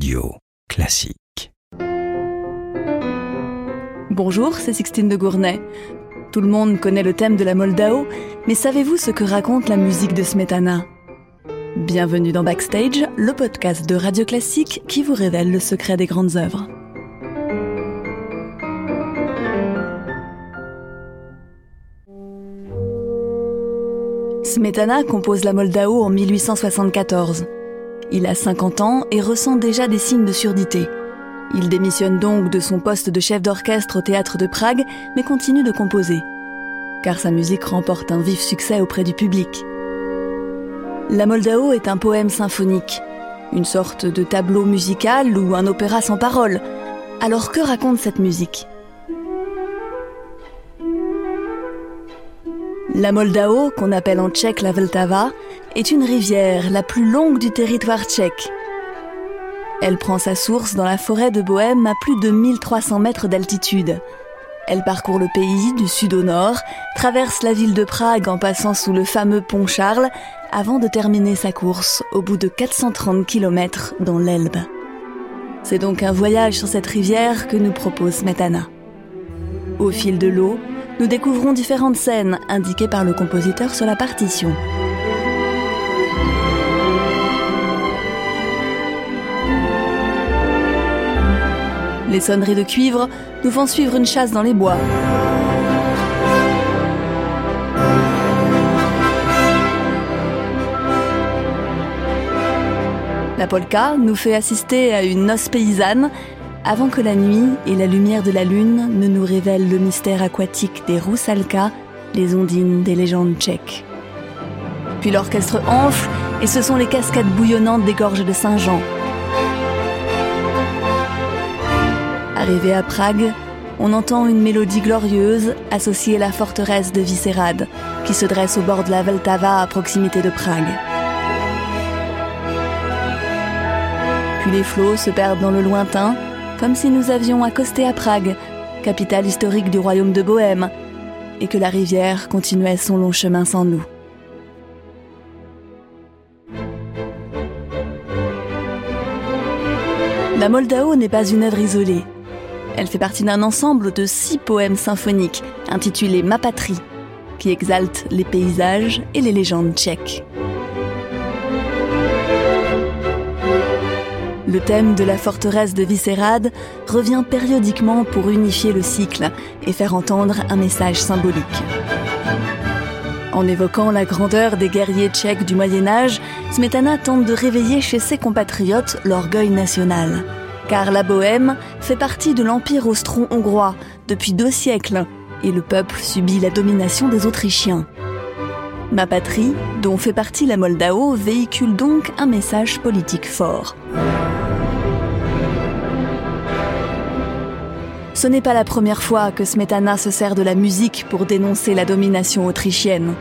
Radio Classique. Bonjour, c'est Sixtine de Gournay. Tout le monde connaît le thème de la Moldao, mais savez-vous ce que raconte la musique de Smetana? Bienvenue dans Backstage, le podcast de Radio Classique qui vous révèle le secret des grandes œuvres. Smetana compose la Moldao en 1874. Il a 50 ans et ressent déjà des signes de surdité. Il démissionne donc de son poste de chef d'orchestre au théâtre de Prague, mais continue de composer. Car sa musique remporte un vif succès auprès du public. La Moldao est un poème symphonique, une sorte de tableau musical ou un opéra sans parole. Alors que raconte cette musique? La Moldao, qu'on appelle en tchèque la Vltava, est une rivière la plus longue du territoire tchèque. Elle prend sa source dans la forêt de Bohême à plus de 1300 mètres d'altitude. Elle parcourt le pays du sud au nord, traverse la ville de Prague en passant sous le fameux pont Charles, avant de terminer sa course au bout de 430 km dans l'Elbe. C'est donc un voyage sur cette rivière que nous propose Smetana. Au fil de l'eau, nous découvrons différentes scènes indiquées par le compositeur sur la partition. Les sonneries de cuivre nous font suivre une chasse dans les bois. La polka nous fait assister à une noce paysanne avant que la nuit et la lumière de la lune ne nous révèlent le mystère aquatique des roussalkas, les ondines des légendes tchèques. Puis l'orchestre enfle et ce sont les cascades bouillonnantes des gorges de Saint-Jean. Arrivé à Prague, on entend une mélodie glorieuse associée à la forteresse de Vyšehrad, qui se dresse au bord de la Vltava à proximité de Prague. Puis les flots se perdent dans le lointain comme si nous avions accosté à Prague, capitale historique du royaume de Bohême, et que la rivière continuait son long chemin sans nous. La Moldao n'est pas une œuvre isolée. Elle fait partie d'un ensemble de six poèmes symphoniques intitulés Ma patrie, qui exaltent les paysages et les légendes tchèques. Le thème de la forteresse de Vyšehrad revient périodiquement pour unifier le cycle et faire entendre un message symbolique. En évoquant la grandeur des guerriers tchèques du Moyen Âge, Smetana tente de réveiller chez ses compatriotes l'orgueil national. Car la Bohème fait partie de l'Empire austro-hongrois depuis deux siècles et le peuple subit la domination des Autrichiens. Ma patrie, dont fait partie la Moldao, véhicule donc un message politique fort. Ce n'est pas la première fois que Smetana se sert de la musique pour dénoncer la domination autrichienne.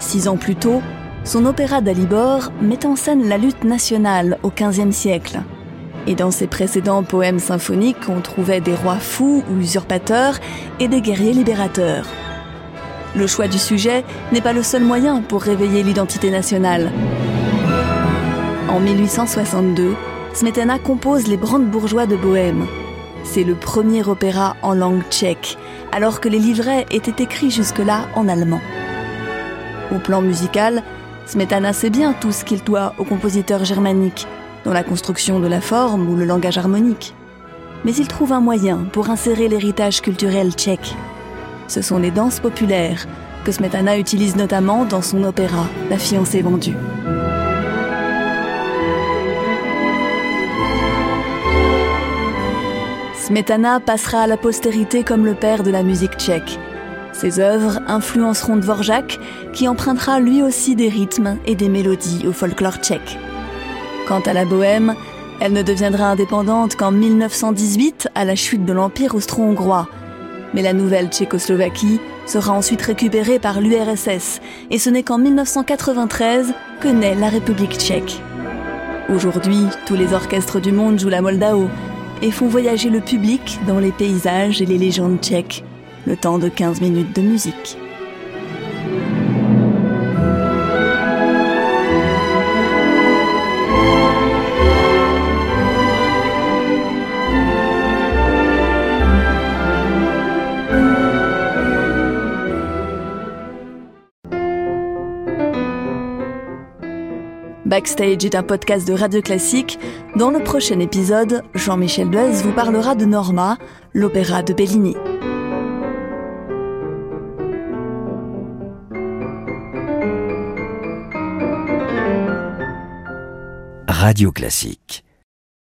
Six ans plus tôt, son opéra d'Alibor met en scène la lutte nationale au XVe siècle. Et dans ses précédents poèmes symphoniques, on trouvait des rois fous ou usurpateurs et des guerriers libérateurs. Le choix du sujet n'est pas le seul moyen pour réveiller l'identité nationale. En 1862, Smetana compose Les Brandebourgeois de Bohême, c'est le premier opéra en langue tchèque, alors que les livrets étaient écrits jusque-là en allemand. Au plan musical, Smetana sait bien tout ce qu'il doit aux compositeurs germaniques, dans la construction de la forme ou le langage harmonique. Mais il trouve un moyen pour insérer l'héritage culturel tchèque. Ce sont les danses populaires, que Smetana utilise notamment dans son opéra La fiancée vendue. Smetana passera à la postérité comme le père de la musique tchèque. Ses œuvres influenceront Dvorak, qui empruntera lui aussi des rythmes et des mélodies au folklore tchèque. Quant à la bohème, elle ne deviendra indépendante qu'en 1918 à la chute de l'Empire austro-hongrois. Mais la nouvelle Tchécoslovaquie sera ensuite récupérée par l'URSS et ce n'est qu'en 1993 que naît la République tchèque. Aujourd'hui, tous les orchestres du monde jouent la Moldao et font voyager le public dans les paysages et les légendes tchèques, le temps de 15 minutes de musique. Backstage est un podcast de Radio Classique. Dans le prochain épisode, Jean-Michel Duez vous parlera de Norma, l'opéra de Bellini. Radio Classique